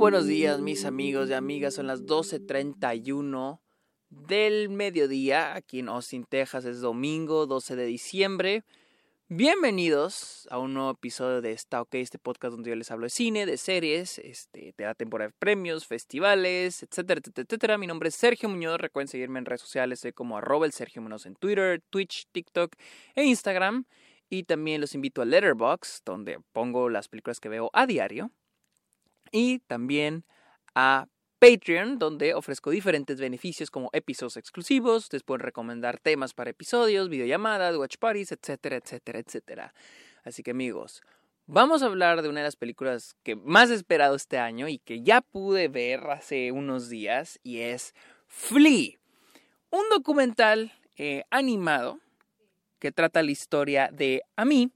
buenos días mis amigos y amigas, son las 12.31 del mediodía, aquí en Austin, Texas, es domingo 12 de diciembre. Bienvenidos a un nuevo episodio de Está OK, este podcast donde yo les hablo de cine, de series, este, de la temporada de premios, festivales, etcétera, etcétera, etcétera. Mi nombre es Sergio Muñoz, recuerden seguirme en redes sociales, soy como arroba el Sergio Muñoz en Twitter, Twitch, TikTok e Instagram. Y también los invito a Letterboxd, donde pongo las películas que veo a diario y también a Patreon, donde ofrezco diferentes beneficios como episodios exclusivos, les puedo recomendar temas para episodios, videollamadas, watch parties, etcétera, etcétera, etcétera. Así que amigos, vamos a hablar de una de las películas que más he esperado este año y que ya pude ver hace unos días y es Flea, un documental eh, animado que trata la historia de Ami,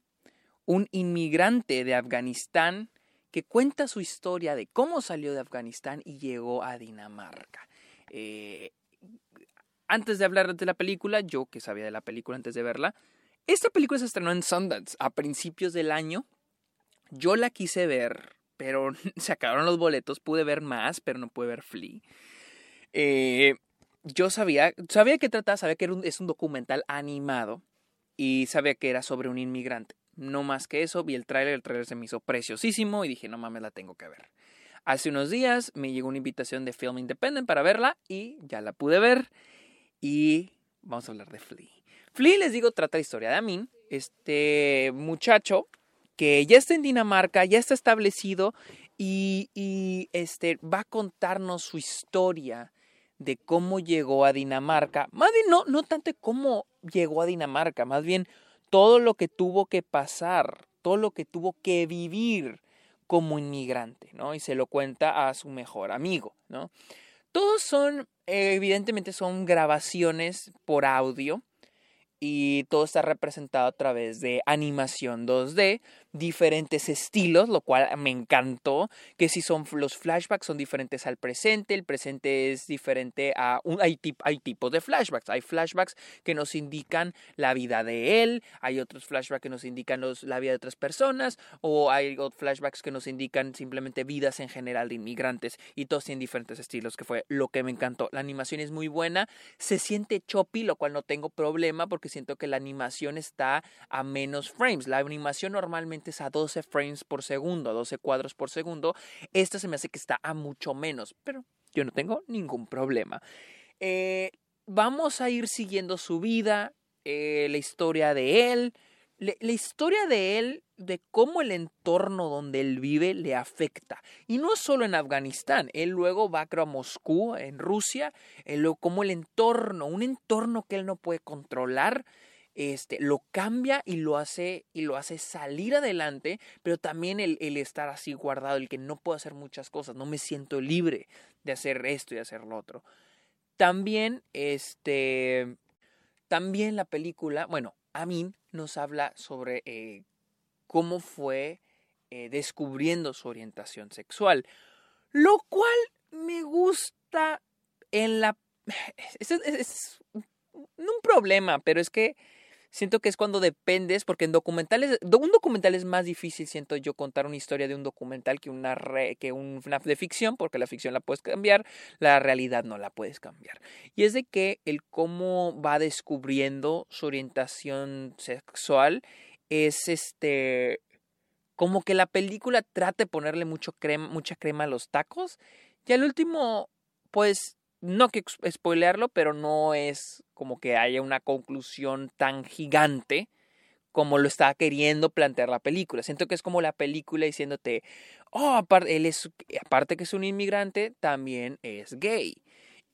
un inmigrante de Afganistán que cuenta su historia de cómo salió de Afganistán y llegó a Dinamarca. Eh, antes de hablar de la película, yo que sabía de la película antes de verla, esta película se estrenó en Sundance a principios del año. Yo la quise ver, pero se acabaron los boletos. Pude ver más, pero no pude ver Flea. Eh, yo sabía, sabía que trataba, sabía que es un documental animado y sabía que era sobre un inmigrante. No más que eso, vi el tráiler, el tráiler se me hizo preciosísimo y dije, no mames, la tengo que ver. Hace unos días me llegó una invitación de Film Independent para verla y ya la pude ver. Y vamos a hablar de Flea. Flea, les digo, trata la historia de Amin, este muchacho que ya está en Dinamarca, ya está establecido y, y este, va a contarnos su historia de cómo llegó a Dinamarca. Más bien, no, no tanto cómo llegó a Dinamarca, más bien todo lo que tuvo que pasar, todo lo que tuvo que vivir como inmigrante, ¿no? Y se lo cuenta a su mejor amigo, ¿no? Todos son, evidentemente son grabaciones por audio y todo está representado a través de animación 2D, diferentes estilos, lo cual me encantó, que si son los flashbacks son diferentes al presente, el presente es diferente a un, hay, hay tipos de flashbacks, hay flashbacks que nos indican la vida de él, hay otros flashbacks que nos indican los, la vida de otras personas o hay flashbacks que nos indican simplemente vidas en general de inmigrantes y todos tienen diferentes estilos, que fue lo que me encantó. La animación es muy buena, se siente choppy, lo cual no tengo problema porque siento que la animación está a menos frames. La animación normalmente a 12 frames por segundo, a 12 cuadros por segundo. Esta se me hace que está a mucho menos, pero yo no tengo ningún problema. Eh, vamos a ir siguiendo su vida, eh, la historia de él, la historia de él, de cómo el entorno donde él vive le afecta. Y no solo en Afganistán, él luego va a Moscú, en Rusia, él, cómo el entorno, un entorno que él no puede controlar, este, lo cambia y lo hace y lo hace salir adelante, pero también el, estar así guardado, el que no puedo hacer muchas cosas, no me siento libre de hacer esto y hacer lo otro. También, este, también la película, bueno, Amin nos habla sobre eh, cómo fue eh, descubriendo su orientación sexual, lo cual me gusta en la... Es un problema, pero es que siento que es cuando dependes, porque en documentales, un documental es más difícil, siento yo, contar una historia de un documental que una, que una de ficción, porque la ficción la puedes cambiar, la realidad no la puedes cambiar. Y es de que el cómo va descubriendo su orientación sexual es este como que la película trata de ponerle mucho crema, mucha crema a los tacos. Y al último, pues no que spoilearlo, pero no es como que haya una conclusión tan gigante como lo está queriendo plantear la película. Siento que es como la película diciéndote, oh, aparte, él es, aparte que es un inmigrante, también es gay.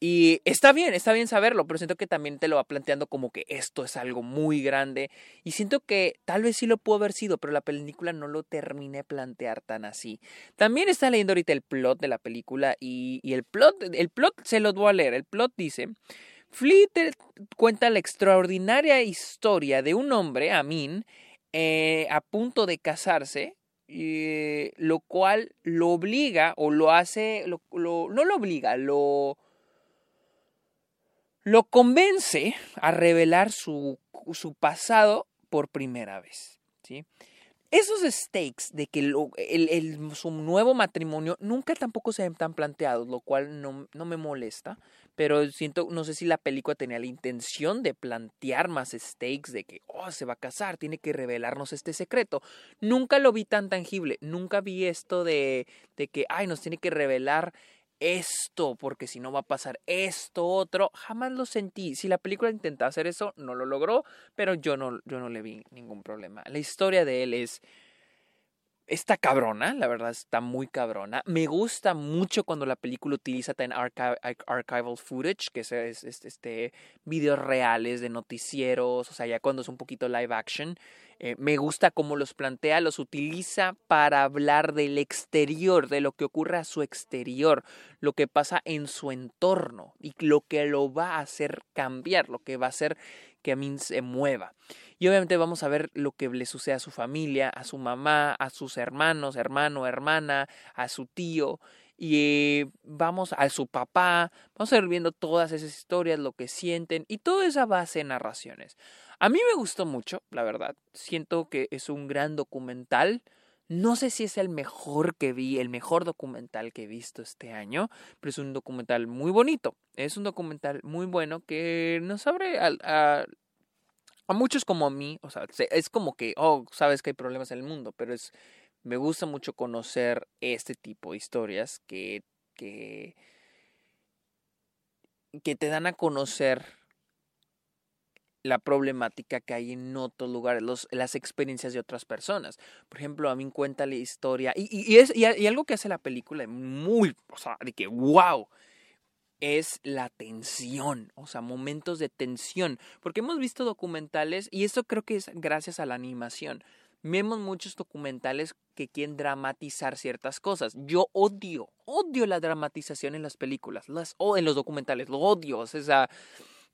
Y está bien, está bien saberlo, pero siento que también te lo va planteando como que esto es algo muy grande. Y siento que tal vez sí lo pudo haber sido, pero la película no lo terminé de plantear tan así. También está leyendo ahorita el plot de la película y, el plot, el plot se lo voy a leer. El plot dice, Fleet cuenta la extraordinaria historia de un hombre, Amin, eh, a punto de casarse, eh, lo cual lo obliga o lo hace, lo, no lo obliga, lo lo convence a revelar su, su pasado por primera vez. ¿sí? esos stakes de que el, su nuevo matrimonio nunca tampoco se ven tan planteados, lo cual no, no, me molesta, pero siento, no sé si la película tenía la intención de plantear más stakes de que, oh, se va a casar, tiene que revelarnos este secreto. Nunca lo vi tan tangible, nunca vi esto de, de que, ay, nos tiene que revelar esto, porque si no va a pasar esto otro, jamás lo sentí. Si la película intenta hacer eso, no lo logró, pero yo no, yo no le vi ningún problema. La historia de él es está cabrona, la verdad está muy cabrona. Me gusta mucho cuando la película utiliza tan archival footage, que es, este videos reales de noticieros, o sea, ya cuando es un poquito live action. Eh, me gusta cómo los plantea, los utiliza para hablar del exterior, de lo que ocurre a su exterior, lo que pasa en su entorno y lo que lo va a hacer cambiar, lo que va a hacer que a mí se mueva. Y obviamente vamos a ver lo que le sucede a su familia, a su mamá, a sus hermanos, hermano, hermana, a su tío. Y vamos a su papá, vamos a ir viendo todas esas historias, lo que sienten y toda esa base de narraciones. A mí me gustó mucho, la verdad. Siento que es un gran documental. No sé si es el mejor que vi, el mejor documental que he visto este año, pero es un documental muy bonito. Es un documental muy bueno que nos abre a, a muchos como a mí, o sea, es como que, oh, sabes que hay problemas en el mundo, pero es, me gusta mucho conocer este tipo de historias que, que, que te dan a conocer la problemática que hay en otros lugares, los, las experiencias de otras personas. Por ejemplo, a mí cuenta la historia, y, y, es, y, algo que hace la película muy, o sea, de que, wow, es la tensión, o sea, momentos de tensión, porque hemos visto documentales, y esto creo que es gracias a la animación, vemos muchos documentales que quieren dramatizar ciertas cosas. Yo odio, odio la dramatización en las películas, las, o en los documentales, lo odio, o sea,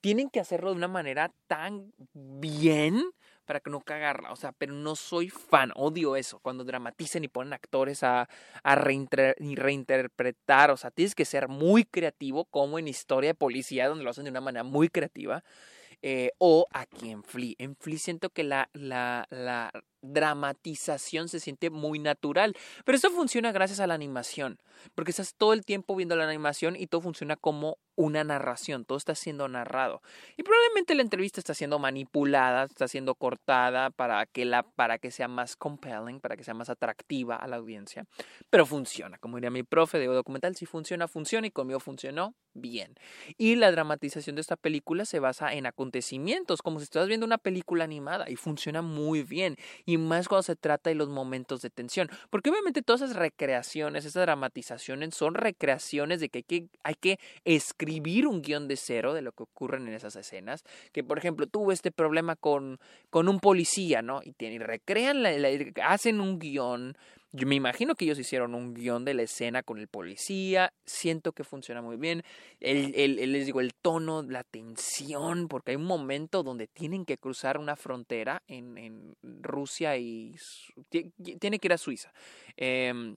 tienen que hacerlo de una manera tan bien para que no cagarla, o sea, pero no soy fan, odio eso, cuando dramaticen y ponen actores a, a reinterpretar, o sea, tienes que ser muy creativo, como en Historia de Policía, donde lo hacen de una manera muy creativa, eh, o aquí en Flea. En Flea siento que la, dramatización se siente muy natural. Pero eso funciona gracias a la animación, porque estás todo el tiempo viendo la animación y todo funciona como una narración, todo está siendo narrado. Y probablemente la entrevista está siendo manipulada, está siendo cortada para que, la, para que sea más compelling, para que sea más atractiva a la audiencia. Pero funciona, como diría mi profe de documental, si funciona, funciona y conmigo funcionó bien. Y la dramatización de esta película se basa en acontecimientos, como si estuvieras viendo una película animada y funciona muy bien. Y más cuando se trata de los momentos de tensión. Porque obviamente todas esas recreaciones, esas dramatizaciones son recreaciones de que hay que, hay que escribir un guion de cero de lo que ocurre en esas escenas. Que por ejemplo tuvo este problema con, con un policía, ¿no? Y, tienen, y recrean, la, hacen un guion yo me imagino que ellos hicieron un guion de la escena con el policía. Siento que funciona muy bien. El, el, les digo, el tono, la tensión, porque hay un momento donde tienen que cruzar una frontera en, en Rusia y tiene que ir a Suiza. Em,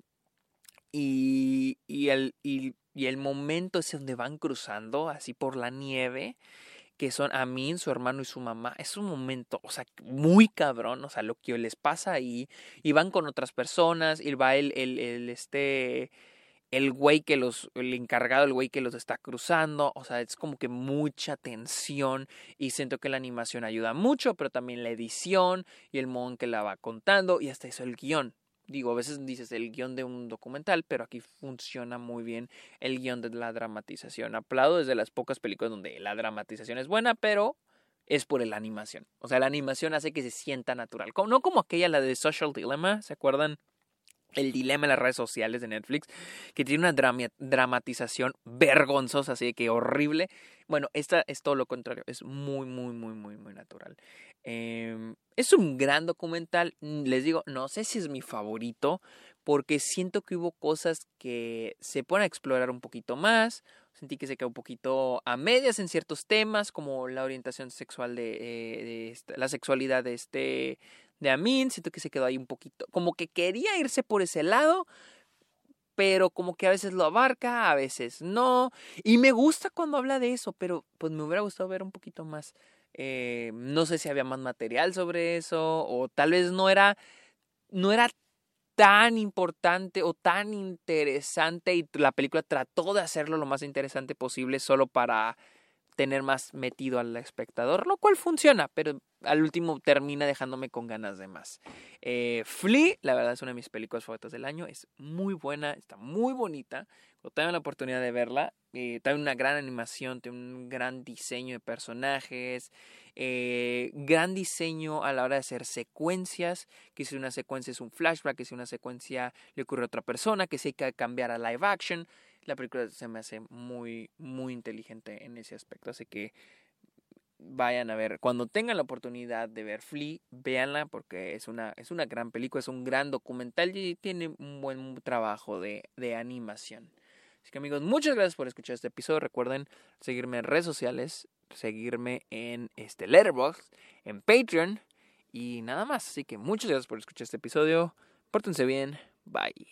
y, y, el, y, y el momento es donde van cruzando así por la nieve que son Amin, su hermano y su mamá, es un momento, o sea, muy cabrón, o sea, lo que les pasa ahí, y van con otras personas, y va el, el, el este, el güey que los, el encargado, el güey que los está cruzando, o sea, es como que mucha tensión, y siento que la animación ayuda mucho, pero también la edición, y el modo en que la va contando, y hasta eso el guion, digo, a veces dices el guion de un documental, pero aquí funciona muy bien el guion de la dramatización. Aplaudo desde las pocas películas donde la dramatización es buena, pero es por la animación. O sea, la animación hace que se sienta natural. No como aquella, la de Social Dilemma, ¿se acuerdan? El dilema en las redes sociales de Netflix, que tiene una dramatización vergonzosa, así que horrible. Bueno, esta es todo lo contrario, es muy, muy, muy, muy, muy natural. Em, es un gran documental, les digo, no sé si es mi favorito, porque siento que hubo cosas que se pueden explorar un poquito más, sentí que se quedó un poquito a medias en ciertos temas, como la orientación sexual de, eh, la sexualidad de este, de Amin, siento que se quedó ahí un poquito, como que quería irse por ese lado, pero como que a veces lo abarca, a veces no, y me gusta cuando habla de eso, pero pues me hubiera gustado ver un poquito más eh, no sé si había más material sobre eso o tal vez no era no era tan importante o tan interesante y la película trató de hacerlo lo más interesante posible solo para tener más metido al espectador, lo cual funciona, pero al último termina dejándome con ganas de más. Eh, Flea, la verdad es una de mis películas favoritas del año, es muy buena, está muy bonita. Cuando la oportunidad de verla, eh, tiene una gran animación, tiene un gran diseño de personajes, eh, gran diseño a la hora de hacer secuencias, que si una secuencia es un flashback, que si una secuencia le ocurre a otra persona, que si hay que cambiar a live action la película se me hace muy, muy inteligente en ese aspecto. Así que vayan a ver. Cuando tengan la oportunidad de ver Flea, véanla porque es una, es una gran película, es un gran documental y tiene un buen trabajo de, de animación. Así que amigos, muchas gracias por escuchar este episodio. Recuerden seguirme en redes sociales, seguirme en este Letterboxd, en Patreon y nada más. Así que muchas gracias por escuchar este episodio. Pórtense bien. Bye.